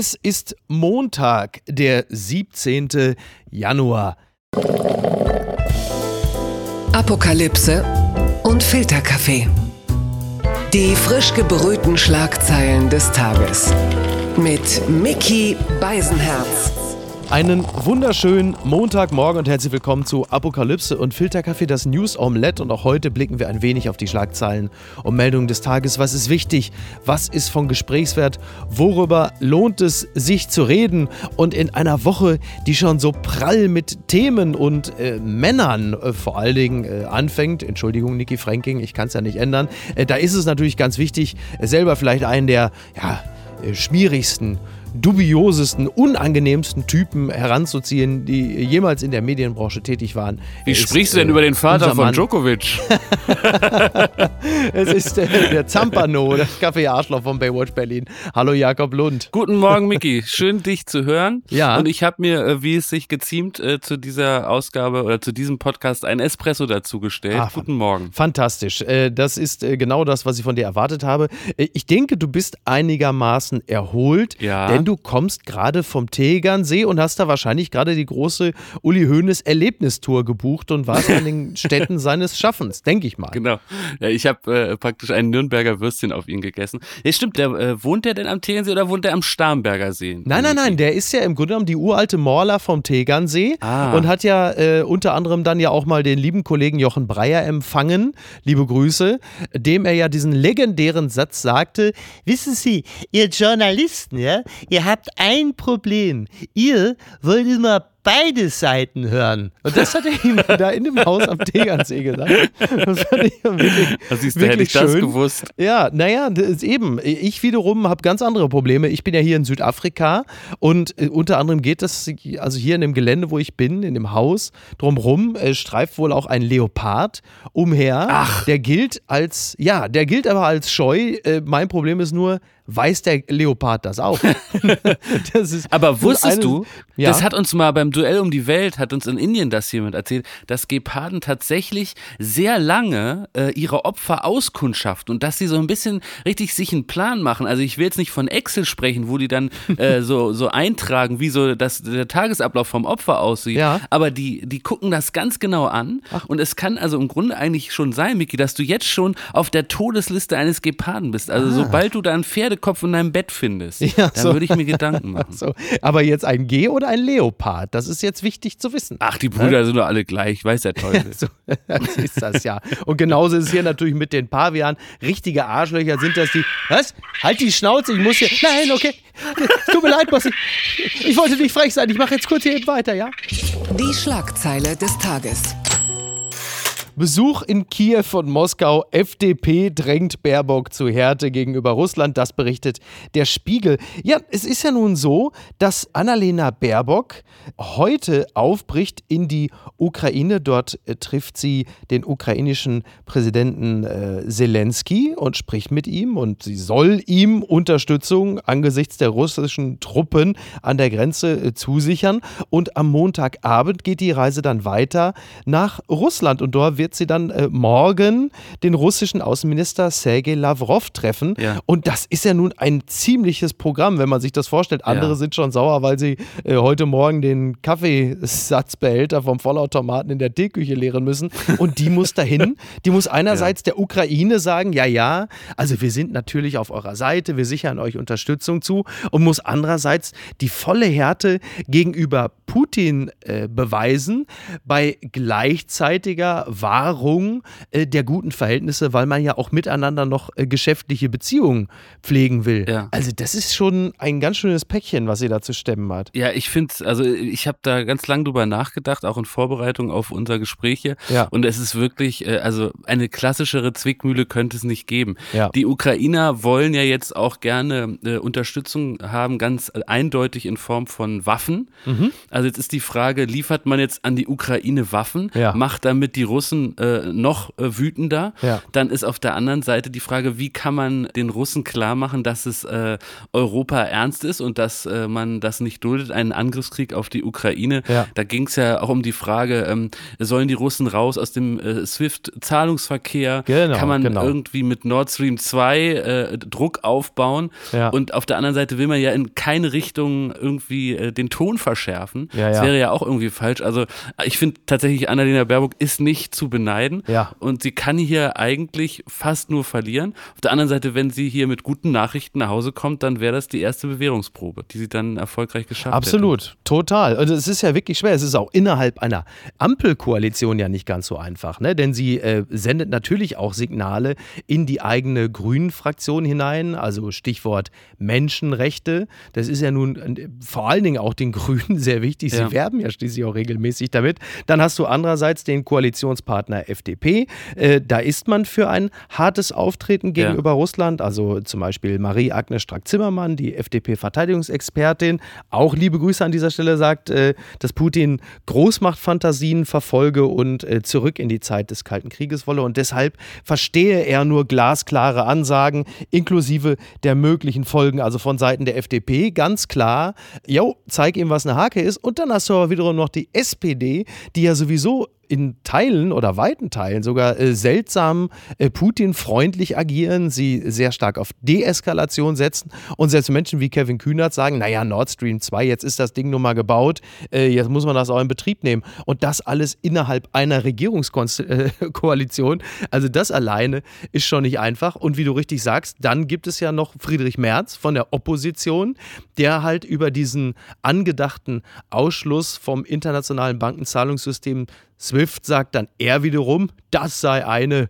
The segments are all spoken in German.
Es ist Montag, der 17. Januar. Apokalypse und Filterkaffee. Die frisch gebrühten Schlagzeilen des Tages. Mit Mickey Beisenherz. Einen wunderschönen Montagmorgen und herzlich willkommen zu Apokalypse und Filterkaffee, das News Omelette. Und auch heute blicken wir ein wenig auf die Schlagzeilen und Meldungen des Tages. Was ist wichtig? Was ist von Gesprächswert? Worüber lohnt es sich zu reden? Und in einer Woche, die schon so prall mit Themen und äh, Männern äh, vor allen Dingen äh, anfängt, Entschuldigung, Niki Franking, ich kann es ja nicht ändern, äh, da ist es natürlich ganz wichtig, selber vielleicht einen der, ja, äh, schmierigsten dubiosesten, unangenehmsten Typen heranzuziehen, die jemals in der Medienbranche tätig waren. Wie es sprichst ist, du denn äh, über den Vater von Djokovic? es ist äh, der Zampano, das Kaffee-Arschloch von Baywatch Berlin. Hallo Jakob Lund. Guten Morgen, Miki. Schön, dich zu hören. Ja. Und ich habe mir, äh, wie es sich geziemt, äh, zu dieser Ausgabe oder zu diesem Podcast ein Espresso dazugestellt. Ah, Guten Morgen. Fantastisch. Äh, das ist genau das, was ich von dir erwartet habe. ich denke, du bist einigermaßen erholt. Ja. Denn du kommst gerade vom Tegernsee und hast da wahrscheinlich gerade die große Uli Hoeneß Erlebnistour gebucht und warst an den Städten seines Schaffens, denke ich mal. Genau. Ja, ich habe äh, praktisch ein Nürnberger Würstchen auf ihn gegessen. Ja, stimmt, der, äh, wohnt der denn am Tegernsee oder wohnt der am Starnberger See? Nein, nein, nein, der ist ja im Grunde genommen die uralte Morla vom Tegernsee ah. und hat ja äh, unter anderem dann ja auch mal den lieben Kollegen Jochen Breyer empfangen, liebe Grüße, dem er ja diesen legendären Satz sagte, wissen Sie, ihr Journalisten, ja, ihr habt ein Problem. Ihr wollt immer beide Seiten hören. Und das hat er ihm da in dem Haus am Tegernsee gesagt. Das fand ich wirklich, das ist, wirklich hätte ich schön. das gewusst. Ja, naja, eben. Ich wiederum habe ganz andere Probleme. Ich bin ja hier in Südafrika und äh, unter anderem geht das, also hier in dem Gelände, wo ich bin, in dem Haus, drumherum äh, streift wohl auch ein Leopard umher. Ach. Der gilt als, ja, der gilt aber als scheu. Äh, mein Problem ist nur, weiß der Leopard das auch. das ist aber wusstest du, ja? das hat uns mal beim Duell um die Welt, hat uns in Indien das jemand erzählt, dass Geparden tatsächlich sehr lange äh, ihre Opfer auskundschaften und dass sie so ein bisschen richtig sich einen Plan machen. Also ich will jetzt nicht von Excel sprechen, wo die dann äh, so, so eintragen, wie so das, der Tagesablauf vom Opfer aussieht, ja. aber die, die gucken das ganz genau an Ach. und es kann also im Grunde eigentlich schon sein, Miki, dass du jetzt schon auf der Todesliste eines Geparden bist. Also ah. sobald du da ein Pferde Pferdekopf in deinem Bett findest, ja, dann so. würde ich mir Gedanken machen. So. Aber jetzt ein G oder ein Leopard, das ist jetzt wichtig zu wissen. Ach, die Brüder ne? sind doch alle gleich, weiß der Teufel. so, das ist das ja. Und genauso ist es hier natürlich mit den Pavianen. Richtige Arschlöcher sind das die. Was? Halt die Schnauze, ich muss hier. Nein, okay. Tut mir leid, Bossi. Ich wollte nicht frech sein. Ich mache jetzt kurz hier eben weiter, ja? Die Schlagzeile des Tages. Besuch in Kiew von Moskau. FDP drängt Baerbock zu Härte gegenüber Russland. Das berichtet der Spiegel. Ja, es ist ja nun so, dass Annalena Baerbock heute aufbricht in die Ukraine. Dort äh, trifft sie den ukrainischen Präsidenten äh, Zelensky und spricht mit ihm. Und sie soll ihm Unterstützung angesichts der russischen Truppen an der Grenze äh, zusichern. Und am Montagabend geht die Reise dann weiter nach Russland. Und dort wird wird sie dann äh, morgen den russischen Außenminister Sergei Lavrov treffen. Ja. Und das ist ja nun ein ziemliches Programm, wenn man sich das vorstellt. Andere ja. sind schon sauer, weil sie äh, heute Morgen den Kaffeesatzbehälter vom Vollautomaten in der Teeküche leeren müssen. Und die muss dahin. Die muss einerseits ja. der Ukraine sagen, ja, ja, also wir sind natürlich auf eurer Seite, wir sichern euch Unterstützung zu. Und muss andererseits die volle Härte gegenüber Putin äh, beweisen bei gleichzeitiger Wahl Wahrung äh, der guten Verhältnisse, weil man ja auch miteinander noch äh, geschäftliche Beziehungen pflegen will. Ja. Also das ist schon ein ganz schönes Päckchen, was sie da zu stemmen hat. Ja, ich finde, also ich habe da ganz lang drüber nachgedacht, auch in Vorbereitung auf unser Gespräch hier. Ja. Und es ist wirklich, äh, also eine klassischere Zwickmühle könnte es nicht geben. Ja. Die Ukrainer wollen ja jetzt auch gerne äh, Unterstützung haben, ganz eindeutig in Form von Waffen. Mhm. Also jetzt ist die Frage, liefert man jetzt an die Ukraine Waffen, ja. macht damit die Russen Russen äh, noch äh, wütender. Ja. Dann ist auf der anderen Seite die Frage, wie kann man den Russen klar machen, dass es äh, Europa ernst ist und dass äh, man das nicht duldet, einen Angriffskrieg auf die Ukraine. Ja. Da ging es ja auch um die Frage, ähm, sollen die Russen raus aus dem äh, SWIFT-Zahlungsverkehr? Genau, kann man genau. irgendwie mit Nord Stream 2 äh, Druck aufbauen? Ja. Und auf der anderen Seite will man ja in keine Richtung irgendwie den Ton verschärfen. Das wäre ja auch irgendwie falsch. Also ich finde tatsächlich, Annalena Baerbock ist nicht zu beneiden. Ja. Und sie kann hier eigentlich fast nur verlieren. Auf der anderen Seite, wenn sie hier mit guten Nachrichten nach Hause kommt, dann wäre das die erste Bewährungsprobe, die sie dann erfolgreich geschafft hat. Absolut, hätte. total. Also es ist ja wirklich schwer. Es ist auch innerhalb einer Ampelkoalition ja nicht ganz so einfach, ne? Denn sie äh, sendet natürlich auch Signale in die eigene Grünen-Fraktion hinein. Also Stichwort Menschenrechte. Das ist ja nun äh, vor allen Dingen auch den Grünen sehr wichtig. Sie ja. werben ja schließlich auch regelmäßig damit. Dann hast du andererseits den Koalitionspartner FDP. Äh, da ist man für ein hartes Auftreten gegenüber ja. Russland. Also zum Beispiel Marie-Agnes Strack-Zimmermann, die FDP-Verteidigungsexpertin. Auch liebe Grüße an dieser Stelle sagt, äh, dass Putin Großmachtfantasien verfolge und äh, zurück in die Zeit des Kalten Krieges wolle. Und deshalb verstehe er nur glasklare Ansagen, inklusive der möglichen Folgen, also von Seiten der FDP. Ganz klar, jo, zeig ihm, was eine Hake ist. Und dann hast du aber wiederum noch die SPD, die ja sowieso in Teilen oder weiten Teilen sogar äh, seltsam äh, Putin-freundlich agieren, sie sehr stark auf Deeskalation setzen und selbst Menschen wie Kevin Kühnert sagen, naja, Nord Stream 2, jetzt ist das Ding nun mal gebaut, äh, jetzt muss man das auch in Betrieb nehmen. Und das alles innerhalb einer Regierungskoalition. Also das alleine ist schon nicht einfach. Und wie du richtig sagst, dann gibt es ja noch Friedrich Merz von der Opposition, der halt über diesen angedachten Ausschluss vom internationalen Bankenzahlungssystem Swift sagt dann er wiederum, das sei eine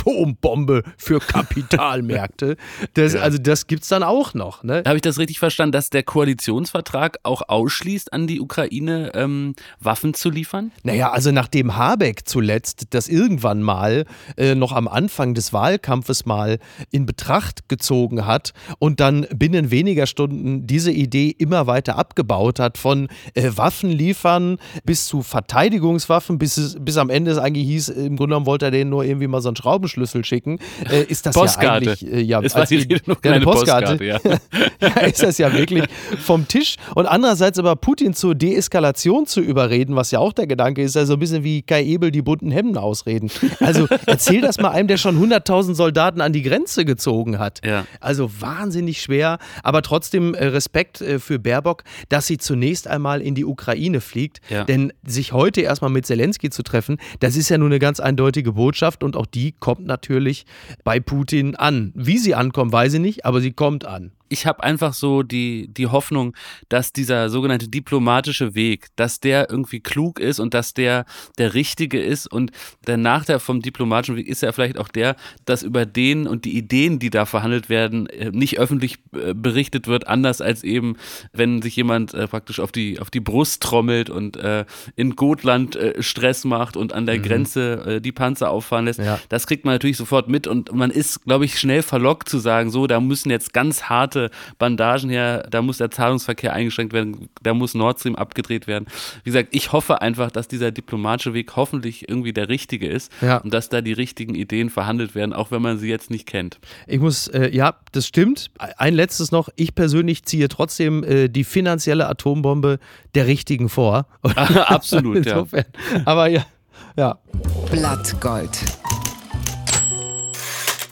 Atombombe für Kapitalmärkte. Das, ja. Also das gibt es dann auch noch. Ne? Habe ich das richtig verstanden, dass der Koalitionsvertrag auch ausschließt, an die Ukraine ähm, Waffen zu liefern? Naja, also nachdem Habeck zuletzt das irgendwann mal äh, noch am Anfang des Wahlkampfes mal in Betracht gezogen hat und dann binnen weniger Stunden diese Idee immer weiter abgebaut hat, von äh, Waffen liefern bis zu Verteidigungswaffen, bis, es, bis am Ende es eigentlich hieß, im Grunde genommen wollte er denen nur irgendwie mal so einen Schrauben Schlüssel schicken, äh, ist das Postkarte. ja eigentlich äh, ja, war die, noch keine Postkarte, Postkarte ja. ist das ja wirklich vom Tisch. Und andererseits aber Putin zur Deeskalation zu überreden, was ja auch der Gedanke ist, also ein bisschen wie Kai Ebel die bunten Hemden ausreden. Also erzähl das mal einem, der schon 100.000 Soldaten an die Grenze gezogen hat. Ja. Also wahnsinnig schwer, aber trotzdem äh, Respekt äh, für Baerbock, dass sie zunächst einmal in die Ukraine fliegt. Ja. Denn sich heute erstmal mit Zelensky zu treffen, das ist ja nur eine ganz eindeutige Botschaft und auch die kommt natürlich bei Putin an. Wie sie ankommt, weiß ich nicht, aber sie kommt an ich habe einfach so die, die Hoffnung, dass dieser sogenannte diplomatische Weg, dass der irgendwie klug ist und dass der der richtige ist. Und der Nachteil vom diplomatischen Weg ist ja vielleicht auch der, dass über den und die Ideen, die da verhandelt werden, äh, nicht öffentlich äh, berichtet wird, anders als eben, wenn sich jemand äh, praktisch auf die, auf die Brust trommelt und in Gotland Stress macht und an der mhm. Grenze die Panzer auffahren lässt. Ja. Das kriegt man natürlich sofort mit und man ist, glaube ich, schnell verlockt zu sagen, so, da müssen jetzt ganz harte harte Bandagen her, da muss der Zahlungsverkehr eingeschränkt werden, da muss Nord Stream abgedreht werden. Wie gesagt, ich hoffe einfach, dass dieser diplomatische Weg hoffentlich irgendwie der richtige ist ja. und dass da die richtigen Ideen verhandelt werden, auch wenn man sie jetzt nicht kennt. Ich muss, äh, ja, das stimmt. Ein letztes noch. Ich persönlich ziehe trotzdem äh, die finanzielle Atombombe der richtigen vor. Absolut, ja. Aber ja, ja. Blattgold.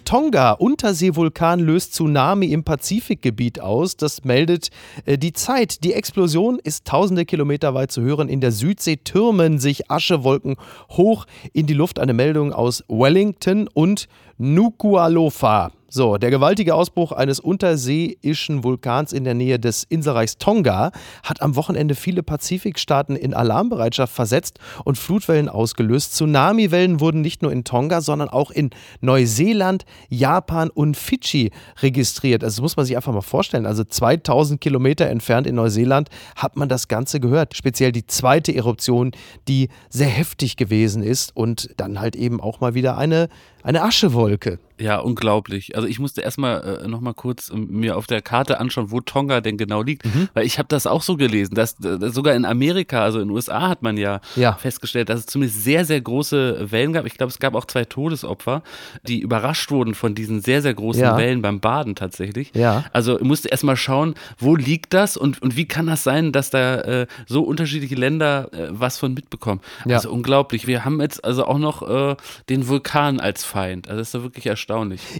Tonga, Unterseevulkan löst Tsunami im Pazifikgebiet aus. Das meldet äh, die Zeit. Die Explosion ist tausende Kilometer weit zu hören. In der Südsee türmen sich Aschewolken hoch in die Luft. Eine Meldung aus Wellington und Nuku'alofa. So, der gewaltige Ausbruch eines unterseeischen Vulkans in der Nähe des Inselreichs Tonga hat am Wochenende viele Pazifikstaaten in Alarmbereitschaft versetzt und Flutwellen ausgelöst. Tsunamiwellen wurden nicht nur in Tonga, sondern auch in Neuseeland, Japan und Fidschi registriert. Also das muss man sich einfach mal vorstellen. Also 2000 Kilometer entfernt in Neuseeland hat man das Ganze gehört. Speziell die zweite Eruption, die sehr heftig gewesen ist und dann halt eben auch mal wieder eine, eine Aschewolke. Ja, unglaublich. Also ich musste erstmal äh, nochmal kurz äh, mir auf der Karte anschauen, wo Tonga denn genau liegt, mhm. weil ich habe das auch so gelesen, dass, dass, sogar in Amerika, also in den USA hat man ja, ja, festgestellt, dass es zumindest sehr, sehr große Wellen gab. Ich glaube, es gab auch zwei Todesopfer, die überrascht wurden von diesen sehr, sehr großen ja. Wellen beim Baden tatsächlich. Ja. Also ich musste erstmal schauen, wo liegt das und, und wie kann das sein, dass da äh, so unterschiedliche Länder äh, was von mitbekommen. Ja. Also unglaublich. Wir haben jetzt also auch noch äh, den Vulkan als Feind. Also das ist da wirklich erstaunlich.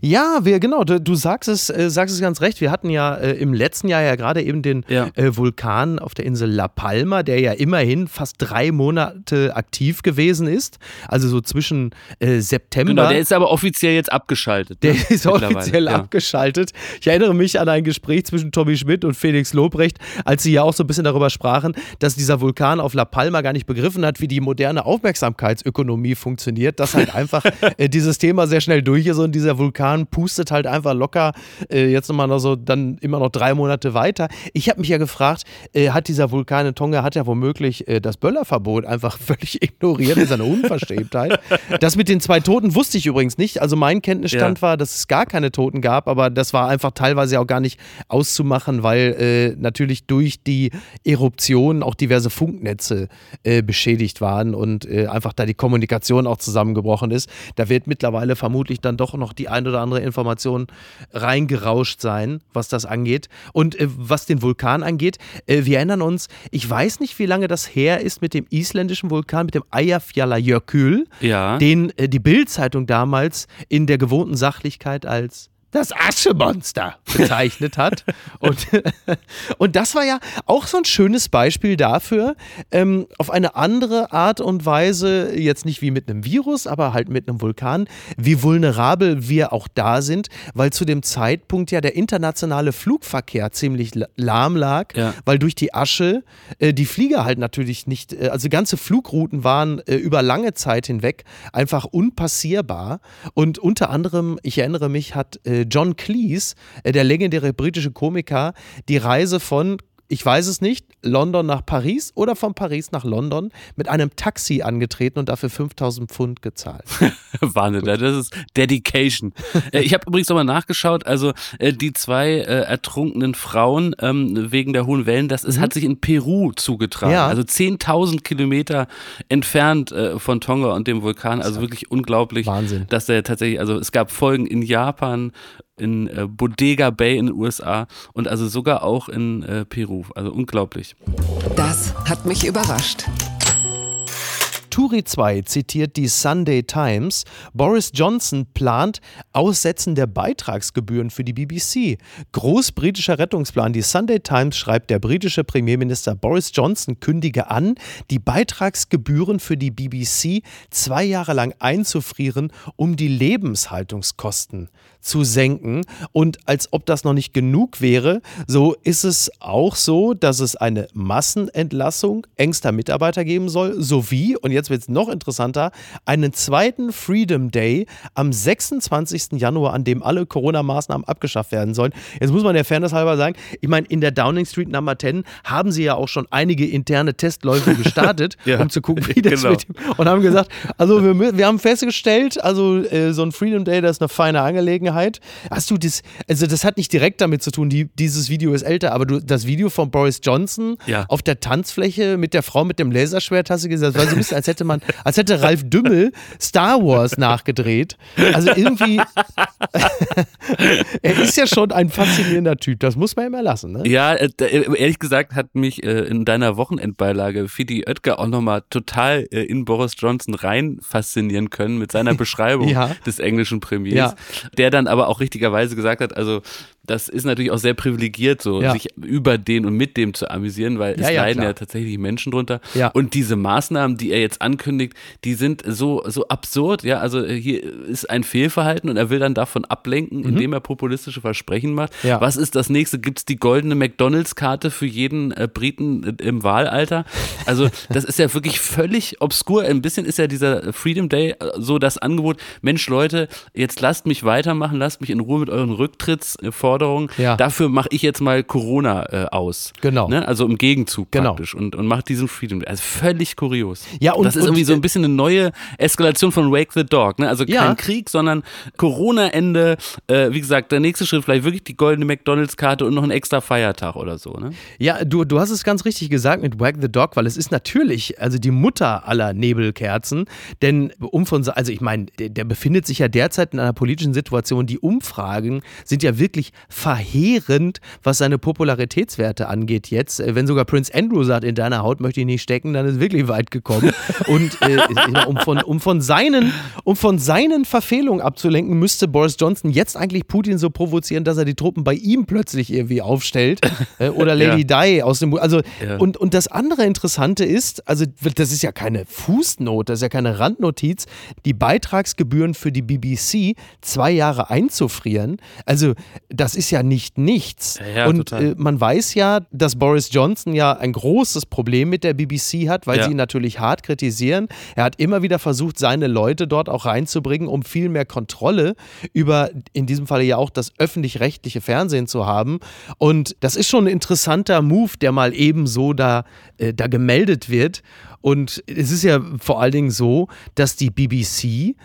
Ja, wir, genau, du, du sagst, es, äh, sagst es ganz recht. Wir hatten ja äh, im letzten Jahr ja gerade eben den ja. Äh, Vulkan auf der Insel La Palma, der ja immerhin fast drei Monate aktiv gewesen ist. Also so zwischen äh, September. Genau, der ist aber offiziell jetzt abgeschaltet. Der ne? ist offiziell ja. abgeschaltet. Ich erinnere mich an ein Gespräch zwischen Tommy Schmidt und Felix Lobrecht, als sie ja auch so ein bisschen darüber sprachen, dass dieser Vulkan auf La Palma gar nicht begriffen hat, wie die moderne Aufmerksamkeitsökonomie funktioniert, dass halt einfach äh, dieses Thema sehr schnell durch ist und dieser Vulkan pustet halt einfach locker äh, jetzt nochmal noch so dann immer noch drei Monate weiter. Ich habe mich ja gefragt, äh, hat dieser Vulkan in Tonga hat ja womöglich äh, das Böllerverbot einfach völlig ignoriert, ist eine Unverschämtheit. das mit den zwei Toten wusste ich übrigens nicht. Also mein Kenntnisstand ja. war, dass es gar keine Toten gab, aber das war einfach teilweise auch gar nicht auszumachen, weil äh, natürlich durch die Eruption auch diverse Funknetze äh, beschädigt waren und äh, einfach da die Kommunikation auch zusammengebrochen ist. Da wird mittlerweile vermutlich dann doch noch die ein oder andere Information reingerauscht sein, was das angeht. Und äh, was den Vulkan angeht, äh, wir erinnern uns, ich weiß nicht, wie lange das her ist mit dem isländischen Vulkan, mit dem Eyjafjallajökull, ja. den äh, die Bild-Zeitung damals in der gewohnten Sachlichkeit als das Aschemonster bezeichnet hat. und, und das war ja auch so ein schönes Beispiel dafür, ähm, auf eine andere Art und Weise, jetzt nicht wie mit einem Virus, aber halt mit einem Vulkan, wie vulnerabel wir auch da sind, weil zu dem Zeitpunkt ja der internationale Flugverkehr ziemlich lahm lag, ja. weil durch die Asche äh, die Flieger halt natürlich nicht, äh, also ganze Flugrouten waren äh, über lange Zeit hinweg einfach unpassierbar. Und unter anderem, ich erinnere mich, hat äh, John Cleese, äh, der legendäre britische Komiker, die Reise von ich weiß es nicht, London nach Paris oder von Paris nach London mit einem Taxi angetreten und dafür 5000 Pfund gezahlt. Wahnsinn, das ist Dedication. Äh, ich habe übrigens nochmal nachgeschaut, also äh, die zwei äh, ertrunkenen Frauen ähm, wegen der hohen Wellen, das ist, mhm. hat sich in Peru zugetragen. Ja. Also 10.000 Kilometer entfernt von Tonga und dem Vulkan. Also wirklich unglaublich, Wahnsinn. dass der tatsächlich, also es gab Folgen in Japan, in äh, Bodega Bay in den USA und also sogar auch in äh, Peru. Also unglaublich. Das hat mich überrascht. Turi 2 zitiert die Sunday Times. Boris Johnson plant Aussetzen der Beitragsgebühren für die BBC. Großbritischer Rettungsplan. Die Sunday Times schreibt, der britische Premierminister Boris Johnson kündige an, die Beitragsgebühren für die BBC zwei Jahre lang einzufrieren, um die Lebenshaltungskosten zu senken. Und als ob das noch nicht genug wäre, so ist es auch so, dass es eine Massenentlassung engster Mitarbeiter geben soll, sowie, und jetzt wird es noch interessanter, einen zweiten Freedom Day am 26. Januar, an dem alle Corona-Maßnahmen abgeschafft werden sollen. Jetzt muss man der Fairness halber sagen, ich meine, in der Downing Street Number 10 haben sie ja auch schon einige interne Testläufe gestartet, ja, um zu gucken, wie das genau. mit und haben gesagt, also wir, wir haben festgestellt, also äh, so ein Freedom Day, das ist eine feine Angelegenheit. Hast du das, also das hat nicht direkt damit zu tun, die, dieses Video ist älter, aber du, das Video von Boris Johnson ja. auf der Tanzfläche mit der Frau mit dem Laserschwert hast du gesagt, das war so ein bisschen, als hätte man, als hätte Ralf Dümmel Star Wars nachgedreht. Also irgendwie, er ist ja schon ein faszinierender Typ, das muss man immer lassen. Ne? Ja, äh, äh, ehrlich gesagt hat mich äh, in deiner Wochenendbeilage Fidi Oetker auch nochmal total in Boris Johnson rein faszinieren können mit seiner Beschreibung ja. des englischen Premiers, ja. der dann aber auch richtigerweise gesagt hat, also das ist natürlich auch sehr privilegiert, so ja. sich über den und mit dem zu amüsieren, weil es ja, leiden ja tatsächlich Menschen drunter. Und diese Maßnahmen, die er jetzt ankündigt, die sind so, so absurd. Ja, also äh, hier ist ein Fehlverhalten und er will dann davon ablenken, mhm. indem er populistische Versprechen macht. Was ist das nächste? Gibt es die goldene McDonalds-Karte für jeden äh, Briten im Wahlalter? Also, das ist ja wirklich völlig obskur. Ein bisschen ist ja dieser Freedom Day äh, so das Angebot, Mensch, Leute, jetzt lasst mich weitermachen, lasst mich in Ruhe mit euren Rücktrittsforderungen Forderung, ja. dafür mache ich jetzt mal Corona äh, aus. Genau. Ne? Also im Gegenzug genau. praktisch und, und mache diesen Freedom. Also völlig kurios. Ja, und das ist und, irgendwie so ein bisschen eine neue Eskalation von Wake the Dog. Ne? Also kein ja. Krieg, sondern Corona-Ende. Äh, wie gesagt, der nächste Schritt vielleicht wirklich die goldene McDonalds-Karte und noch ein extra Feiertag oder so. Ne? Ja, du, du hast es ganz richtig gesagt mit Wag the Dog, weil es ist natürlich also die Mutter aller Nebelkerzen. Denn um von, also ich meine, der, der befindet sich ja derzeit in einer politischen Situation. Die Umfragen sind ja wirklich verheerend, was seine Popularitätswerte angeht jetzt. Äh, wenn sogar Prince Andrew sagt, in deiner Haut möchte ich nicht stecken, dann ist wirklich weit gekommen. Und äh, um, von, um, von seinen, um von seinen Verfehlungen abzulenken, müsste Boris Johnson jetzt eigentlich Putin so provozieren, dass er die Truppen bei ihm plötzlich irgendwie aufstellt. Äh, oder Lady ja. Di aus dem. Also, ja. und, und das andere Interessante ist, also das ist ja keine Fußnote, das ist ja keine Randnotiz, die Beitragsgebühren für die BBC zwei Jahre einzufrieren. Also, das ist ja nicht nichts. Ja, und äh, man weiß ja, dass Boris Johnson ja ein großes Problem mit der BBC hat, weil sie ihn natürlich hart kritisieren. Er hat immer wieder versucht, seine Leute dort auch reinzubringen, um viel mehr Kontrolle über in diesem Falle ja auch das öffentlich-rechtliche Fernsehen zu haben. Und das ist schon ein interessanter Move, der mal eben so da, äh, da gemeldet wird. Und es ist ja vor allen Dingen so, dass die BBC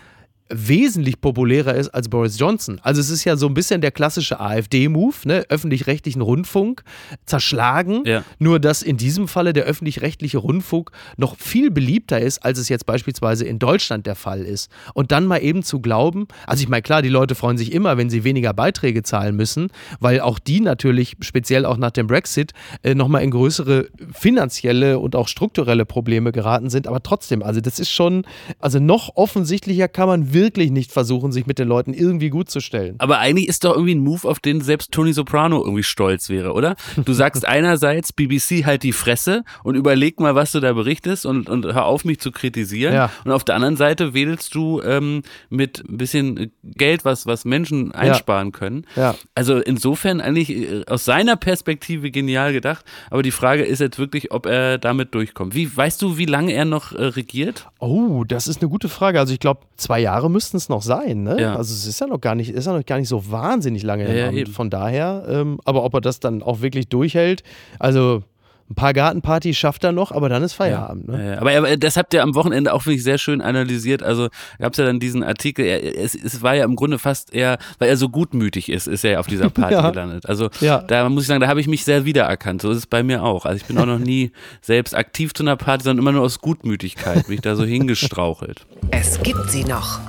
wesentlich populärer ist als Boris Johnson. Also es ist ja so ein bisschen der klassische AfD-Move, ne? öffentlich-rechtlichen Rundfunk zerschlagen. Ja. Nur dass in diesem Falle der öffentlich-rechtliche Rundfunk noch viel beliebter ist, als es jetzt beispielsweise in Deutschland der Fall ist. Und dann mal eben zu glauben, also ich meine, klar, die Leute freuen sich immer, wenn sie weniger Beiträge zahlen müssen, weil auch die natürlich, speziell auch nach dem Brexit, äh, nochmal in größere finanzielle und auch strukturelle Probleme geraten sind. Aber trotzdem, also das ist schon, also noch offensichtlicher kann man wirklich nicht versuchen, sich mit den Leuten irgendwie gut zu stellen. Aber eigentlich ist doch irgendwie ein Move, auf den selbst Tony Soprano irgendwie stolz wäre, oder? Du sagst einerseits, BBC halt die Fresse und überleg mal, was du da berichtest und, und hör auf, mich zu kritisieren. Ja. Und auf der anderen Seite wedelst du ähm, mit ein bisschen Geld, was, was Menschen einsparen ja. können. Ja. Also insofern eigentlich äh, aus seiner Perspektive genial gedacht. Aber die Frage ist jetzt wirklich, ob er damit durchkommt. Wie, weißt du, wie lange er noch äh, regiert? Oh, das ist eine gute Frage. Also ich glaube, zwei Jahre Jahre müssten es noch sein, ne? Ja. Also es ist ja noch gar nicht, ist ja noch gar nicht so wahnsinnig lange ja. Von daher, ähm, aber ob er das dann auch wirklich durchhält, also ein paar Gartenpartys schafft er noch, aber dann ist Feierabend. Ja, ne? Aber er, das habt ihr am Wochenende auch wirklich sehr schön analysiert. Also gab es ja dann diesen Artikel, er, es, es, war ja im Grunde fast eher, weil er so gutmütig ist, ist er ja auf dieser Party ja. gelandet. Also da muss ich sagen, da habe ich mich sehr wiedererkannt. So ist es bei mir auch. Also ich bin auch noch nie selbst aktiv zu einer Party, sondern immer nur aus Gutmütigkeit bin ich da so hingestrauchelt. Es gibt sie noch.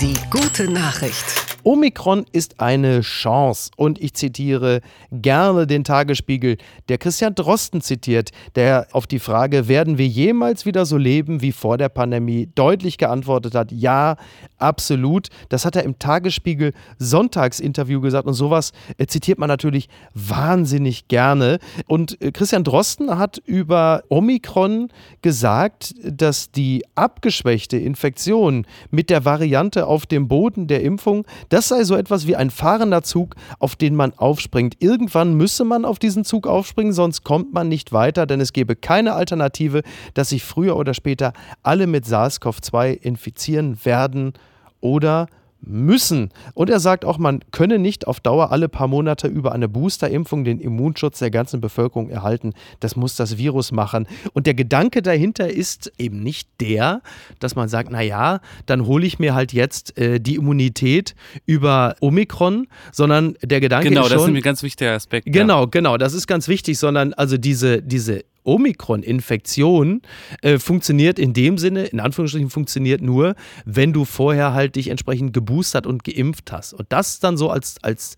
Die gute Nachricht. Omikron ist eine Chance und ich zitiere gerne den Tagesspiegel, der Christian Drosten zitiert, der auf die Frage, werden wir jemals wieder so leben wie vor der Pandemie, deutlich geantwortet hat, ja, absolut. Das hat er im Tagesspiegel Sonntagsinterview gesagt und sowas äh, zitiert man natürlich wahnsinnig gerne. Und äh, Christian Drosten hat über Omikron gesagt, dass die abgeschwächte Infektion mit der Variante auf dem Boden der Impfung, das sei so etwas wie ein fahrender Zug, auf den man aufspringt. Irgendwann müsse man auf diesen Zug aufspringen, sonst kommt man nicht weiter, denn es gäbe keine Alternative, dass sich früher oder später alle mit SARS-CoV-2 infizieren werden oder müssen. Und er sagt auch, man könne nicht auf Dauer alle paar Monate über eine Boosterimpfung den Immunschutz der ganzen Bevölkerung erhalten. Das muss das Virus machen. Und der Gedanke dahinter ist eben nicht der, dass man sagt, naja, dann hole ich mir halt jetzt äh, die Immunität über Omikron, sondern der Gedanke genau, ist schon... Genau, das ist ein ganz wichtiger Aspekt. Genau, ja. genau, das ist ganz wichtig, sondern also diese, diese Omikron-Infektion äh, funktioniert in dem Sinne, in Anführungsstrichen funktioniert nur, wenn du vorher halt dich entsprechend geboostert und geimpft hast. Und das dann so als, als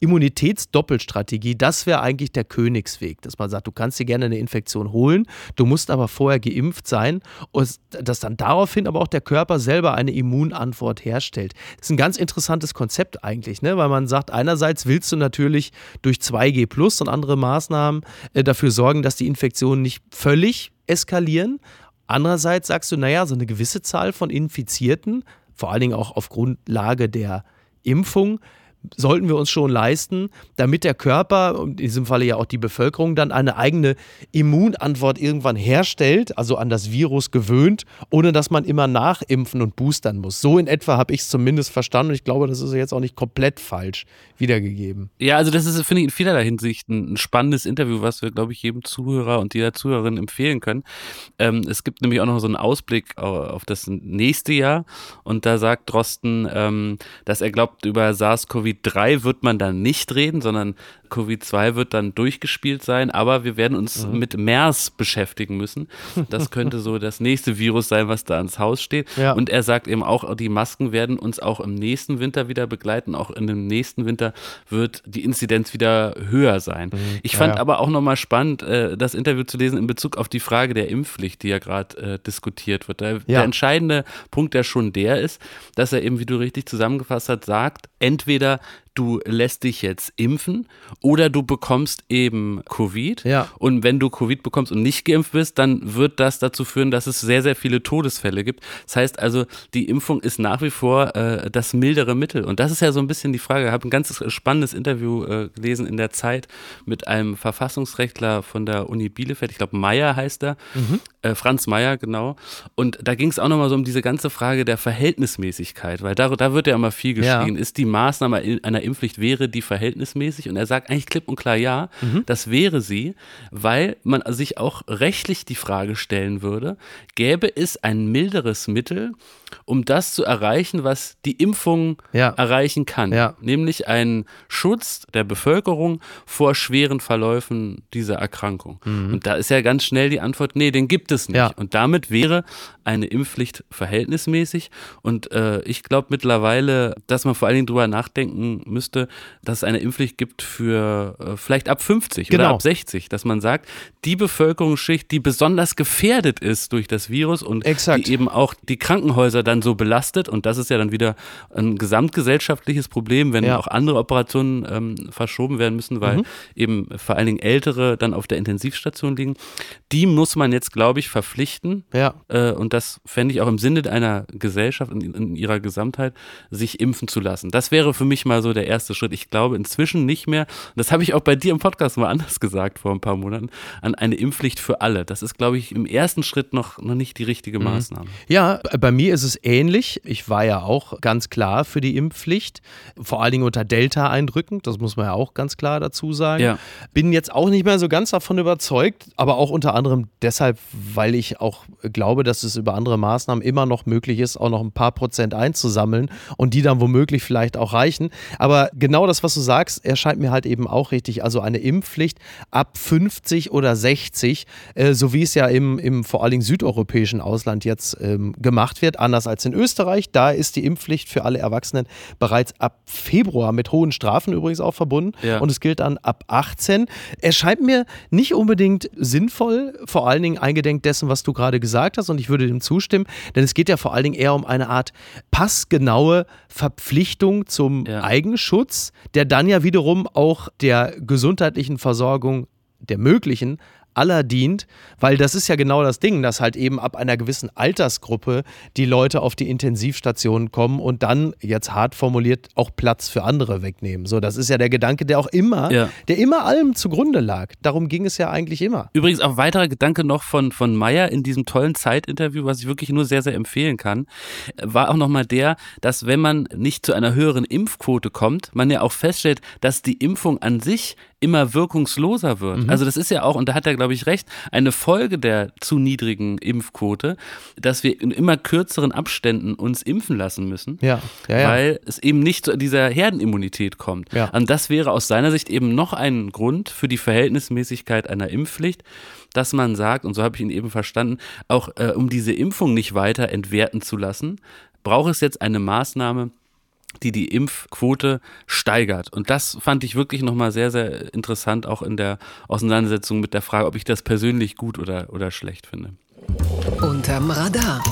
Immunitätsdoppelstrategie, das wäre eigentlich der Königsweg, dass man sagt, du kannst dir gerne eine Infektion holen, du musst aber vorher geimpft sein und dass dann daraufhin aber auch der Körper selber eine Immunantwort herstellt. Das ist ein ganz interessantes Konzept eigentlich, ne? weil man sagt, einerseits willst du natürlich durch 2G Plus und andere Maßnahmen äh, dafür sorgen, dass die Infektionen nicht völlig eskalieren. Andererseits sagst du, naja, so eine gewisse Zahl von Infizierten, vor allen Dingen auch auf Grundlage der Impfung, sollten wir uns schon leisten, damit der Körper, in diesem Falle ja auch die Bevölkerung, dann eine eigene Immunantwort irgendwann herstellt, also an das Virus gewöhnt, ohne dass man immer nachimpfen und boostern muss. So in etwa habe ich es zumindest verstanden und ich glaube, das ist jetzt auch nicht komplett falsch wiedergegeben. Ja, also das ist, finde ich, in vielerlei Hinsicht ein spannendes Interview, was wir, glaube ich, jedem Zuhörer und jeder Zuhörerin empfehlen können. Ähm, es gibt nämlich auch noch so einen Ausblick auf das nächste Jahr und da sagt Drosten, ähm, dass er glaubt, über SARS-CoV-3 wird man dann nicht reden, sondern Covid-2 wird dann durchgespielt sein, aber wir werden uns mhm. mit MERS beschäftigen müssen. Das könnte so das nächste Virus sein, was da ans Haus steht. Ja. Und er sagt eben auch, die Masken werden uns auch im nächsten Winter wieder begleiten. Auch in dem nächsten Winter wird die Inzidenz wieder höher sein. Mhm. Ich fand ja, ja. aber auch nochmal spannend, äh, das Interview zu lesen in Bezug auf die Frage der Impfpflicht, die ja gerade äh, diskutiert wird. Der, der entscheidende Punkt, der schon der ist, dass er eben, wie du richtig zusammengefasst hast, sagt, entweder du lässt dich jetzt impfen oder du bekommst eben Covid. Ja. Und wenn du Covid bekommst und nicht geimpft bist, dann wird das dazu führen, dass es sehr, sehr viele Todesfälle gibt. Das heißt also, die Impfung ist nach wie vor äh, das mildere Mittel. Und das ist ja so ein bisschen die Frage. Ich habe ein ganz spannendes Interview äh, gelesen in der Zeit mit einem Verfassungsrechtler von der Uni Bielefeld. Ich glaube, Meyer heißt er. Mhm. Äh, Franz Meyer, genau. Und da ging es auch nochmal so um diese ganze Frage der Verhältnismäßigkeit, weil da, da wird ja immer viel geschrieben. Ja. Ist die Maßnahme einer Impfpflicht wäre die verhältnismäßig? Und er sagt eigentlich klipp und klar ja, mhm. das wäre sie, weil man sich auch rechtlich die Frage stellen würde, gäbe es ein milderes Mittel, um das zu erreichen, was die Impfung ja. erreichen kann, ja. nämlich einen Schutz der Bevölkerung vor schweren Verläufen dieser Erkrankung. Mhm. Und da ist ja ganz schnell die Antwort, nee, den gibt es nicht. Ja. Und damit wäre eine Impfpflicht verhältnismäßig. Und äh, ich glaube mittlerweile, dass man vor allen Dingen drüber nachdenken müsste, dass es eine Impfpflicht gibt für äh, vielleicht ab 50 genau. oder ab 60, dass man sagt, die Bevölkerungsschicht, die besonders gefährdet ist durch das Virus und Exakt. die eben auch die Krankenhäuser dann so belastet, und das ist ja dann wieder ein gesamtgesellschaftliches Problem, wenn ja. auch andere Operationen ähm, verschoben werden müssen, weil mhm. eben vor allen Dingen Ältere dann auf der Intensivstation liegen, die muss man jetzt, glaube ich, verpflichten. Ja. Äh, und das fände ich auch im Sinne einer Gesellschaft in, in ihrer Gesamtheit, sich impfen zu lassen. Das wäre für mich mal so der erste Schritt. Ich glaube inzwischen nicht mehr, das habe ich auch bei dir im Podcast mal anders gesagt vor ein paar Monaten, an eine Impfpflicht für alle. Das ist, glaube ich, im ersten Schritt noch, noch nicht die richtige mhm. Maßnahme. Ja, bei mir ist es ähnlich. Ich war ja auch ganz klar für die Impfpflicht, vor allen Dingen unter Delta-Eindrücken, das muss man ja auch ganz klar dazu sagen. Ja. Bin jetzt auch nicht mehr so ganz davon überzeugt, aber auch unter anderem deshalb, weil ich auch glaube, dass es über andere Maßnahmen immer noch möglich ist, auch noch ein paar Prozent einzusammeln und die dann womöglich vielleicht auch reichen. Aber genau das, was du sagst, erscheint mir halt eben auch richtig. Also eine Impfpflicht ab 50 oder 60, äh, so wie es ja im, im vor allen Dingen südeuropäischen Ausland jetzt ähm, gemacht wird, anders als in Österreich. Da ist die Impfpflicht für alle Erwachsenen bereits ab Februar mit hohen Strafen übrigens auch verbunden. Ja. Und es gilt dann ab 18. Erscheint mir nicht unbedingt sinnvoll, vor allen Dingen eingedenk dessen, was du gerade gesagt hast. Und ich würde dem zustimmen, denn es geht ja vor allen Dingen eher um eine Art passgenaue Verpflichtung zum ja. Eigenschutz, der dann ja wiederum auch der gesundheitlichen Versorgung der möglichen aller dient, weil das ist ja genau das Ding, dass halt eben ab einer gewissen Altersgruppe die Leute auf die Intensivstationen kommen und dann, jetzt hart formuliert, auch Platz für andere wegnehmen. So, das ist ja der Gedanke, der auch immer, ja. der immer allem zugrunde lag. Darum ging es ja eigentlich immer. Übrigens auch weiterer Gedanke noch von, von Meyer in diesem tollen Zeitinterview, was ich wirklich nur sehr, sehr empfehlen kann, war auch nochmal der, dass wenn man nicht zu einer höheren Impfquote kommt, man ja auch feststellt, dass die Impfung an sich immer wirkungsloser wird. Mhm. Also das ist ja auch, und da hat er, glaube ich, recht, eine Folge der zu niedrigen Impfquote, dass wir in immer kürzeren Abständen uns impfen lassen müssen, ja. Ja, ja. weil es eben nicht zu dieser Herdenimmunität kommt. Und das wäre aus seiner Sicht eben noch ein Grund für die Verhältnismäßigkeit einer Impfpflicht, dass man sagt, und so habe ich ihn eben verstanden, auch äh, um diese Impfung nicht weiter entwerten zu lassen, braucht es jetzt eine Maßnahme, die die Impfquote steigert. Und das fand ich wirklich nochmal sehr, sehr interessant, auch in der Auseinandersetzung mit der Frage, ob ich das persönlich gut oder, oder schlecht finde. Unterm Radar.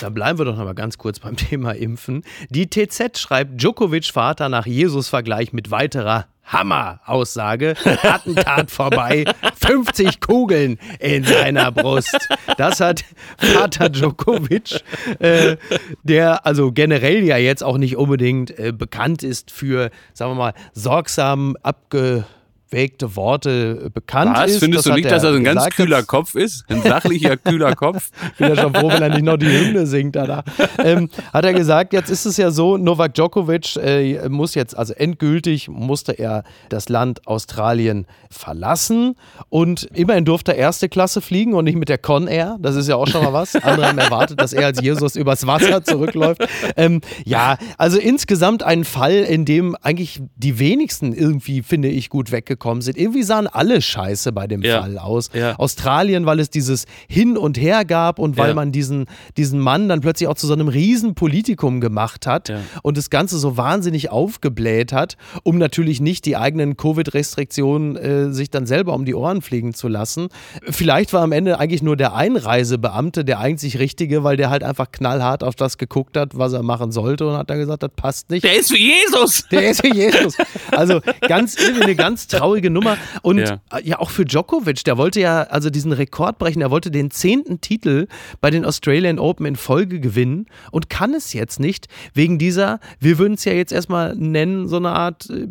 Da bleiben wir doch noch mal ganz kurz beim Thema Impfen. Die TZ schreibt Djokovic Vater nach Jesus-Vergleich mit weiterer Hammer-Aussage. Attentat vorbei, 50 Kugeln in seiner Brust. Das hat Vater Djokovic, äh, der also generell ja jetzt auch nicht unbedingt äh, bekannt ist für, sagen wir mal, sorgsam abge abgewägte Worte bekannt Was? ist. Findest das du nicht, dass er so ein ganz kühler Kopf ist? Ein sachlicher, kühler Kopf? Ich bin ja schon froh, wenn er nicht noch die Hymne singt. Da. Ähm, hat er gesagt, jetzt ist es ja so, Novak Djokovic äh, muss jetzt, also endgültig musste er das Land Australien verlassen und immerhin durfte er erste Klasse fliegen und nicht mit der Con Air. Das ist ja auch schon mal was. Andere haben erwartet, dass er als Jesus übers Wasser zurückläuft. Ähm, ja, also insgesamt ein Fall, in dem eigentlich die wenigsten irgendwie, finde ich, gut weggekommen gekommen sind. Irgendwie sahen alle scheiße bei dem ja. Fall aus. Ja. Australien, weil es dieses Hin und Her gab und weil ja. man diesen, diesen Mann dann plötzlich auch zu so einem Riesenpolitikum gemacht hat und das Ganze so wahnsinnig aufgebläht hat, um natürlich nicht die eigenen Covid-Restriktionen äh, sich dann selber um die Ohren fliegen zu lassen. Vielleicht war am Ende eigentlich nur der Einreisebeamte der einzig Richtige, weil der halt einfach knallhart auf das geguckt hat, was er machen sollte und hat dann gesagt, das passt nicht. Der ist für Jesus! Der ist für Jesus. Also ganz, eine ganz traurige traurige Nummer. Und ja. ja. auch für Djokovic, der wollte ja also diesen Rekord brechen. Er wollte den zehnten Titel bei den Australian Open in Folge gewinnen und kann es jetzt nicht wegen dieser, wir würden es ja jetzt erstmal nennen, so eine Art äh,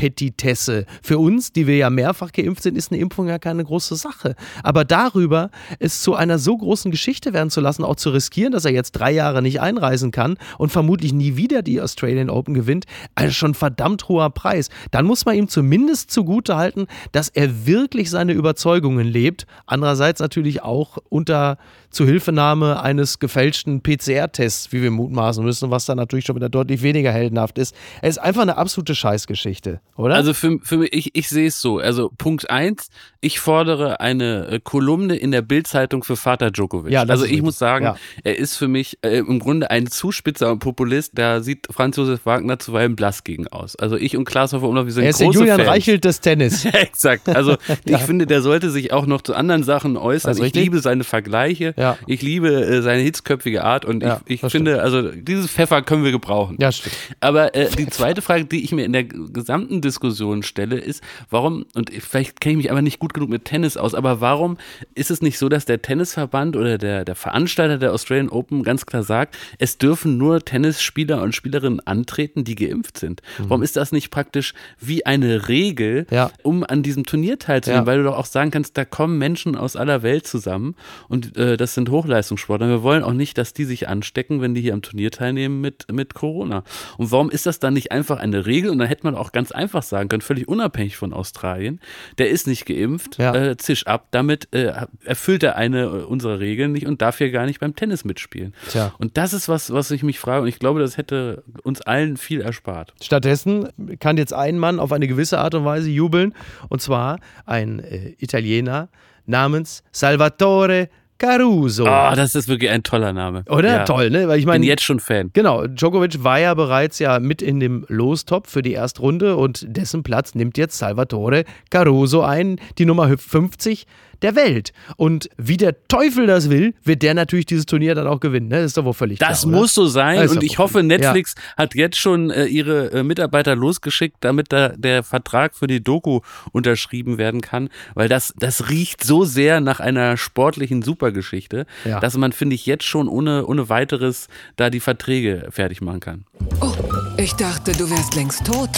Impfpetitesse. Für uns, die wir ja mehrfach geimpft sind, ist eine Impfung ja keine große Sache. Aber darüber es zu einer so großen Geschichte werden zu lassen, auch zu riskieren, dass er jetzt drei Jahre nicht einreisen kann und vermutlich nie wieder die Australian Open gewinnt, also schon verdammt hoher Preis. Dann muss man ihm zumindest zugute halten, dass er wirklich seine Überzeugungen lebt. Andererseits natürlich auch unter Zuhilfenahme eines gefälschten PCR-Tests, wie wir mutmaßen müssen, was dann natürlich schon wieder deutlich weniger heldenhaft ist. Es ist einfach eine absolute Scheißgeschichte, oder? Also für, für mich, ich, ich sehe es so. Also Punkt eins, ich fordere eine äh, Kolumne in der Bildzeitung für Vater Djokovic. Ja, also ich muss sagen, ja. er ist für mich äh, im Grunde ein Zuspitzer und Populist. Da sieht Franz Josef Wagner zuweilen blass gegen aus. Also ich und Klaas Hofer Umlauf, wir sind er ist große der Julian Fans. Reichelt des Tennis. Exakt. Also ja. ich finde, der sollte sich auch noch zu anderen Sachen äußern. Ich liebe seine Vergleiche. Ja. Ich liebe äh, seine hitzköpfige Art und ja, ich, ich finde, also dieses Pfeffer können wir gebrauchen. Ja, stimmt. Aber äh, die zweite Frage, die ich mir in der gesamten Diskussion stelle, ist, warum, und vielleicht kenne ich mich aber nicht gut genug mit Tennis aus, aber warum ist es nicht so, dass der Tennisverband oder der, der Veranstalter der Australian Open ganz klar sagt, es dürfen nur Tennisspieler und Spielerinnen antreten, die geimpft sind? Mhm. Warum ist das nicht praktisch wie eine Regel, ja. um an diesem Turnier teilzunehmen? Weil du doch auch sagen kannst, da kommen Menschen aus aller Welt zusammen und äh, das sind Hoch Hochleistungssportler. Wir wollen auch nicht, dass die sich anstecken, wenn die hier am Turnier teilnehmen mit, mit Corona. Und warum ist das dann nicht einfach eine Regel? Und dann hätte man auch ganz einfach sagen können, völlig unabhängig von Australien, der ist nicht geimpft, ja. äh, zisch ab. Damit äh, erfüllt er eine äh, unserer Regeln nicht und darf hier gar nicht beim Tennis mitspielen. Tja. Und das ist was, was ich mich frage. Und ich glaube, das hätte uns allen viel erspart. Stattdessen kann jetzt ein Mann auf eine gewisse Art und Weise jubeln. Und zwar ein äh, Italiener namens Salvatore Caruso. Oh, das ist wirklich ein toller Name. Oder? Ja. Toll, ne? Weil ich meine. Bin jetzt schon Fan. Genau. Djokovic war ja bereits ja mit in dem Lostop für die Erstrunde und dessen Platz nimmt jetzt Salvatore Caruso ein, die Nummer 50 der Welt. Und wie der Teufel das will, wird der natürlich dieses Turnier dann auch gewinnen. Ne? Das ist doch wohl völlig klar. Das muss so sein. Und ich hoffe, Netflix ja. hat jetzt schon äh, ihre äh, Mitarbeiter losgeschickt, damit da der Vertrag für die Doku unterschrieben werden kann. Weil das, das riecht so sehr nach einer sportlichen Supergeschichte, ja. dass man, finde ich, jetzt schon ohne, ohne weiteres da die Verträge fertig machen kann. Oh, ich dachte, du wärst längst tot.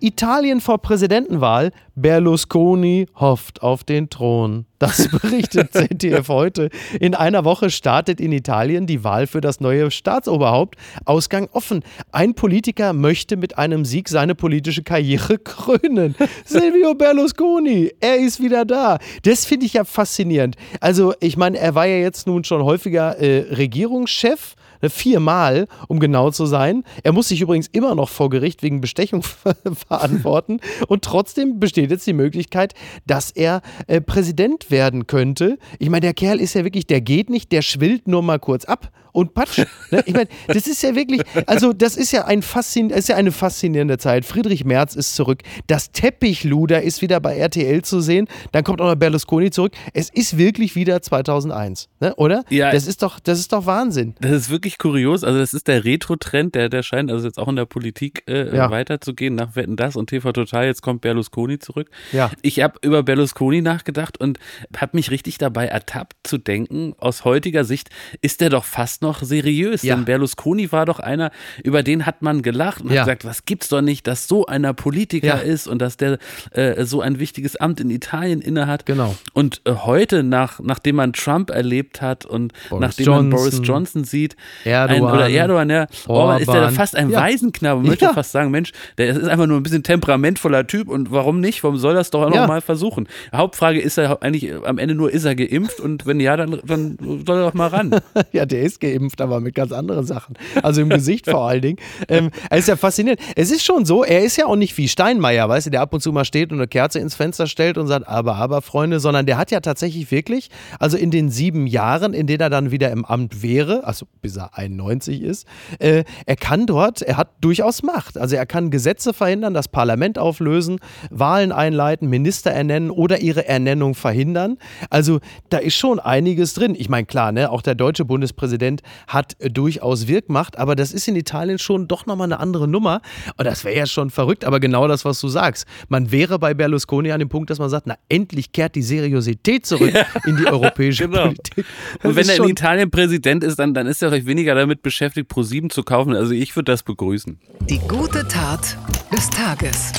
Italien vor Präsidentenwahl. Berlusconi hofft auf den Thron. Das berichtet ZDF heute. In einer Woche startet in Italien die Wahl für das neue Staatsoberhaupt. Ausgang offen. Ein Politiker möchte mit einem Sieg seine politische Karriere krönen. Silvio Berlusconi, er ist wieder da. Das finde ich ja faszinierend. Also, ich meine, er war ja jetzt nun schon häufiger äh, Regierungschef viermal, um genau zu sein. Er muss sich übrigens immer noch vor Gericht wegen Bestechung verantworten. Und trotzdem besteht jetzt die Möglichkeit, dass er äh, Präsident werden könnte. Ich meine, der Kerl ist ja wirklich, der geht nicht, der schwillt nur mal kurz ab und Patsch. Ne? Ich meine, das ist ja wirklich, also das ist ja, ein Faszin ist ja eine faszinierende Zeit. Friedrich Merz ist zurück. Das Teppichluder ist wieder bei RTL zu sehen. Dann kommt auch noch Berlusconi zurück. Es ist wirklich wieder 2001, ne? oder? Ja. Das ist doch, das ist doch Wahnsinn. Das ist wirklich kurios. Also, das ist der Retro-Trend, der, der scheint also jetzt auch in der Politik äh, ja. weiterzugehen. Nach Wetten das und TV Total, jetzt kommt Berlusconi zurück. Ja. Ich habe über Berlusconi nachgedacht und habe mich richtig dabei ertappt zu denken, aus heutiger Sicht ist der doch fast noch seriös. Ja. Denn Berlusconi war doch einer, über den hat man gelacht und ja. hat gesagt, was gibt's doch nicht, dass so einer Politiker ja. ist und dass der äh, so ein wichtiges Amt in Italien innehat. Genau. Und äh, heute, nach, nachdem man Trump erlebt hat und Boris nachdem Johnson, man Boris Johnson sieht, Erdogan, ein, oder Erdogan, ja, Orban, ist der fast ein Waisenknabe. Man möchte fast sagen, Mensch, der ist einfach nur ein bisschen temperamentvoller Typ und warum nicht? Warum soll das doch mal versuchen? Hauptfrage ist er eigentlich am Ende nur, ist er geimpft und wenn ja, dann, dann soll er doch mal ran. ja, der ist geimpft, aber mit ganz anderen Sachen. Also im Gesicht vor allen Dingen. Ähm, es ist ja faszinierend. Es ist schon so, er ist ja auch nicht wie Steinmeier, weißt du, der ab und zu mal steht und eine Kerze ins Fenster stellt und sagt, aber, aber, Freunde, sondern der hat ja tatsächlich wirklich, also in den sieben Jahren, in denen er dann wieder im Amt wäre, also bis er 91 ist, äh, er kann dort, er hat durchaus Macht. Also er kann Gesetze verhindern, das Parlament auflösen, Wahlen einleiten, Minister ernennen oder ihre Ernennung verhindern. Also da ist schon einiges drin. Ich meine, klar, ne, auch der deutsche Bundespräsident hat äh, durchaus Wirkmacht, aber das ist in Italien schon doch nochmal eine andere Nummer. Und das wäre ja schon verrückt, aber genau das, was du sagst. Man wäre bei Berlusconi an dem Punkt, dass man sagt, na endlich kehrt die Seriosität zurück ja. in die europäische genau. Politik. Das Und wenn er in Italien Präsident ist, dann, dann ist er vielleicht weniger damit beschäftigt, Pro7 zu kaufen. Also ich würde das begrüßen. Die gute Tat des Tages.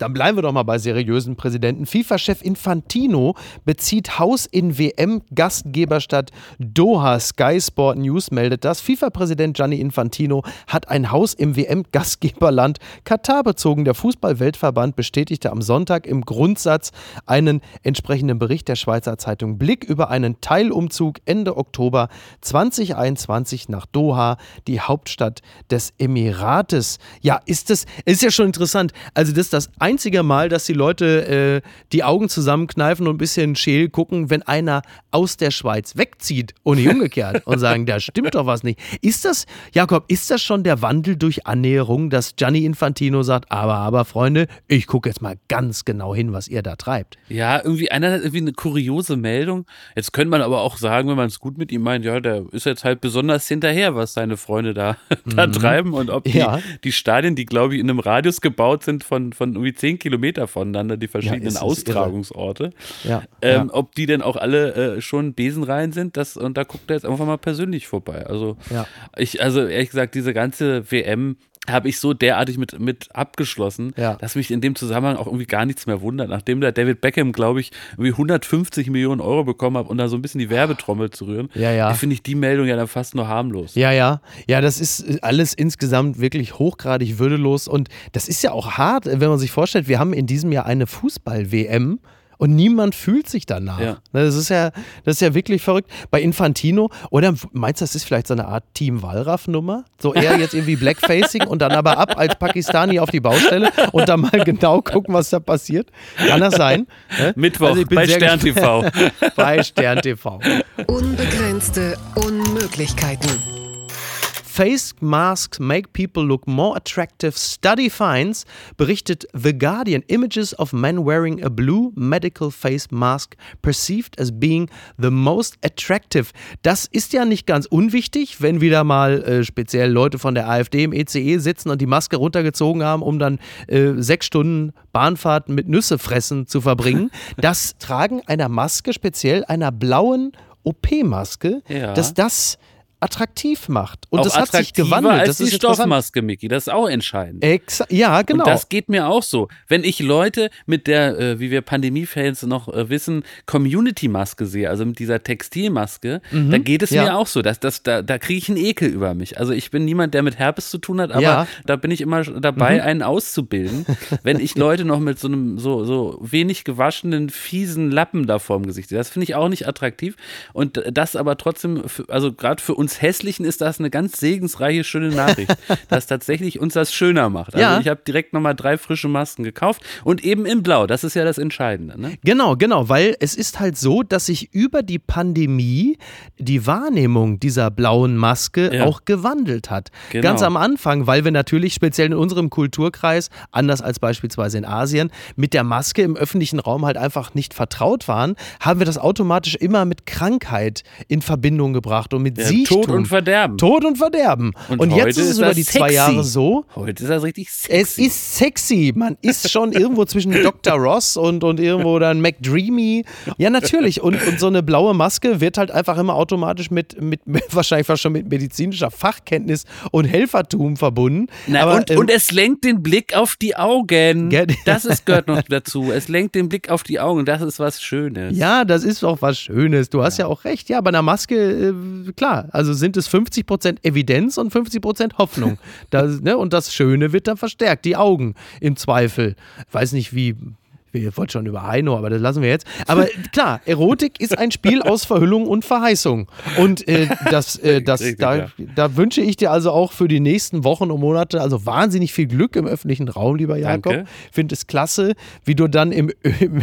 Dann bleiben wir doch mal bei seriösen Präsidenten. FIFA-Chef Infantino bezieht Haus in WM-Gastgeberstadt Doha. Sky Sport News meldet das. FIFA-Präsident Gianni Infantino hat ein Haus im WM-Gastgeberland Katar bezogen. Der Fußball-Weltverband bestätigte am Sonntag im Grundsatz einen entsprechenden Bericht der Schweizer Zeitung Blick über einen Teilumzug Ende Oktober 2021 nach Doha, die Hauptstadt des Emirates. Ja, ist das, ist ja schon interessant. Also, das ist das einzige Mal, dass die Leute äh, die Augen zusammenkneifen und ein bisschen scheel gucken, wenn einer aus der Schweiz wegzieht und nicht umgekehrt und sagen, da stimmt doch was nicht. Ist das, Jakob, ist das schon der Wandel durch Annäherung, dass Gianni Infantino sagt, aber, aber Freunde, ich gucke jetzt mal ganz genau hin, was ihr da treibt? Ja, irgendwie einer hat irgendwie eine kuriose Meldung. Jetzt könnte man aber auch sagen, wenn man es gut mit ihm meint, ja, der ist jetzt halt besonders hinterher, was seine Freunde da, da mhm. treiben und ob die, ja. die Stadien, die glaube ich in einem Radius gebaut sind von, von irgendwie zehn Kilometer voneinander, die verschiedenen ja, Austragungsorte. Ja, ähm, ja. Ob die denn auch alle äh, schon Besenreihen sind, das, und da guckt er jetzt einfach mal persönlich vorbei. Also, ich, also ehrlich gesagt, diese ganze WM habe ich so derartig mit, mit abgeschlossen, ja. dass mich in dem Zusammenhang auch irgendwie gar nichts mehr wundert. Nachdem der David Beckham, glaube ich, irgendwie 150 Millionen Euro bekommen hat, um da so ein bisschen die Werbetrommel zu rühren, ja, ja. finde ich die Meldung ja dann fast nur harmlos. Ja, ja. Ja, das ist alles insgesamt wirklich hochgradig würdelos und das ist ja auch hart, wenn man sich vorstellt, wir haben in diesem Jahr eine Fußball-WM und niemand fühlt sich danach. Ja. Das, ist ja, das ist ja wirklich verrückt. Bei Infantino, oder meinst du, das ist vielleicht so eine Art Team Wallraff-Nummer? So eher jetzt irgendwie Blackfacing und dann aber ab als Pakistani auf die Baustelle und dann mal genau gucken, was da passiert? Kann das sein? Mittwoch also bei Stern TV. bei Stern TV. Unbegrenzte Unmöglichkeiten. Face masks make people look more attractive. Study finds, berichtet The Guardian. Images of men wearing a blue medical face mask perceived as being the most attractive. Das ist ja nicht ganz unwichtig, wenn wieder mal äh, speziell Leute von der AfD im ECE sitzen und die Maske runtergezogen haben, um dann äh, sechs Stunden Bahnfahrt mit Nüsse fressen zu verbringen. Das Tragen einer Maske, speziell einer blauen OP-Maske, ja. dass das attraktiv macht. Und auch das hat sich gewandelt. Als das die Stoffmaske, Micky. Das ist auch entscheidend. Exa ja, genau. Und das geht mir auch so. Wenn ich Leute mit der, äh, wie wir Pandemie-Fans noch äh, wissen, Community-Maske sehe, also mit dieser Textilmaske, mhm. da geht es ja. mir auch so. Dass, dass, da da kriege ich einen Ekel über mich. Also ich bin niemand, der mit Herpes zu tun hat, aber ja. da bin ich immer dabei, mhm. einen auszubilden. Wenn ich Leute noch mit so einem so, so wenig gewaschenen, fiesen Lappen da vorm Gesicht sehe, das finde ich auch nicht attraktiv. Und das aber trotzdem, also gerade für uns uns Hässlichen ist das eine ganz segensreiche, schöne Nachricht, dass tatsächlich uns das schöner macht. Also ja. ich habe direkt nochmal drei frische Masken gekauft und eben in Blau. Das ist ja das Entscheidende. Ne? Genau, genau, weil es ist halt so, dass sich über die Pandemie die Wahrnehmung dieser blauen Maske ja. auch gewandelt hat. Genau. Ganz am Anfang, weil wir natürlich speziell in unserem Kulturkreis, anders als beispielsweise in Asien, mit der Maske im öffentlichen Raum halt einfach nicht vertraut waren, haben wir das automatisch immer mit Krankheit in Verbindung gebracht und mit ja, Siechtung Tod und Verderben. Tod und Verderben. Und, und jetzt ist es über die sexy. zwei Jahre so. Heute ist das richtig sexy. Es ist sexy. Man ist schon irgendwo zwischen Dr. Ross und, und irgendwo dann McDreamy. Ja, natürlich. Und, und so eine blaue Maske wird halt einfach immer automatisch mit, mit, mit wahrscheinlich fast schon mit medizinischer Fachkenntnis und Helfertum verbunden. Na, Aber, und, ähm, und es lenkt den Blick auf die Augen. Das ist, gehört noch dazu. Es lenkt den Blick auf die Augen. Das ist was Schönes. Ja, das ist auch was Schönes. Du hast ja, ja auch recht. Ja, bei einer Maske, äh, klar, also sind es 50% Evidenz und 50% Hoffnung. das, ne, und das Schöne wird dann verstärkt. Die Augen im Zweifel. Ich weiß nicht, wie wir wollten schon über Heino, aber das lassen wir jetzt. Aber klar, Erotik ist ein Spiel aus Verhüllung und Verheißung. Und äh, das, äh, das, Richtig, da, ja. da, wünsche ich dir also auch für die nächsten Wochen und Monate also wahnsinnig viel Glück im öffentlichen Raum, lieber Jakob. Finde es klasse, wie du dann im, im,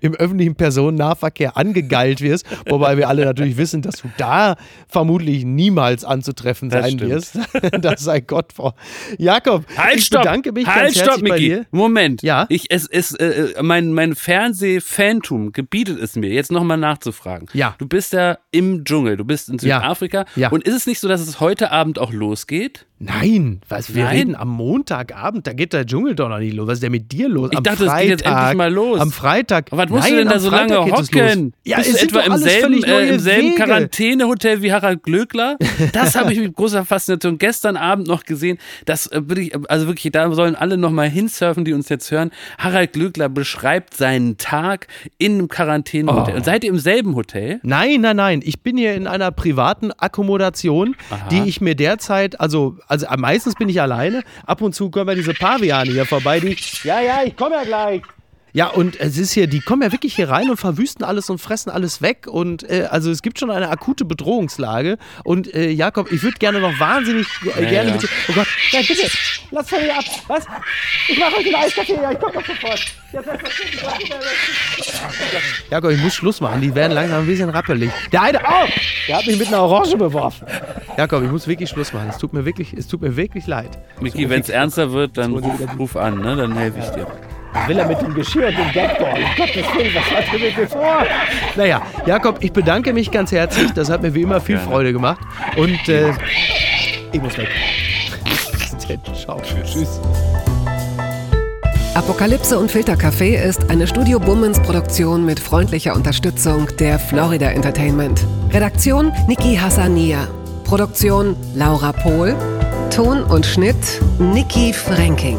im öffentlichen Personennahverkehr angegeilt wirst. Wobei wir alle natürlich wissen, dass du da vermutlich niemals anzutreffen sein wirst. das sei Gott vor. Jakob, halt, ich stopp. bedanke mich halt, ganz herzlich stopp, bei dir. Moment. Ja. Ich, es, es, äh, mein, mein Fernsehfantum gebietet es mir, jetzt nochmal nachzufragen. Ja. Du bist ja im Dschungel, du bist in Südafrika. Ja. ja. Und ist es nicht so, dass es heute Abend auch losgeht? Nein, was wir Nein. reden am Montagabend, da geht der Dschungel doch noch nicht los. Was ist denn mit dir los? Ich am dachte, Freitag, es geht jetzt endlich mal los. Am Freitag. Aber was musst Nein, du denn da so lange hocken? Ja, bist du etwa im selben, äh, im selben Quarantänehotel wie Harald Glöckler? Das habe ich mit großer Faszination gestern Abend noch gesehen. Das äh, wirklich, also wirklich, da sollen alle noch mal hinsurfen, die uns jetzt hören. Harald Glöckler beschreibt seinen Tag in einem Quarantänehotel. Oh. Und seid ihr im selben Hotel? Nein, nein, nein. Ich bin hier in einer privaten Akkommodation, Aha. die ich mir derzeit, also also meistens bin ich alleine. Ab und zu kommen ja diese Paviane hier vorbei, die. Ja, ja, ich komme ja gleich. Ja, und es ist hier, die kommen ja wirklich hier rein und verwüsten alles und fressen alles weg. Und äh, also es gibt schon eine akute Bedrohungslage. Und äh, Jakob, ich würde gerne noch wahnsinnig äh, ja, gerne ja. mit dir. Oh Gott, ja, bitte, lass von mir ab. Was? Ich mache euch einen Eiskaffee, ja, ich komme doch sofort. Jakob, ich muss Schluss machen. Die werden langsam ein bisschen rappelig. Der eine, oh, der hat mich mit einer Orange beworfen. Jakob, ich muss wirklich Schluss machen. Es tut mir wirklich, es tut mir wirklich leid. Miki, wenn es ernster wird, dann ruf, ruf an, ne? dann helfe ich dir. Will er mit dem Geschirr und dem Deckball? Um Gottes Willen, was hat er mit mir vor? Naja, Jakob, ich bedanke mich ganz herzlich. Das hat mir wie immer viel Freude gemacht. Und äh, ich muss weg. Ciao. Tschüss. Apokalypse und Filtercafé ist eine Studio Bummens Produktion mit freundlicher Unterstützung der Florida Entertainment. Redaktion Niki Hassania. Produktion Laura Pohl. Ton und Schnitt Niki Franking.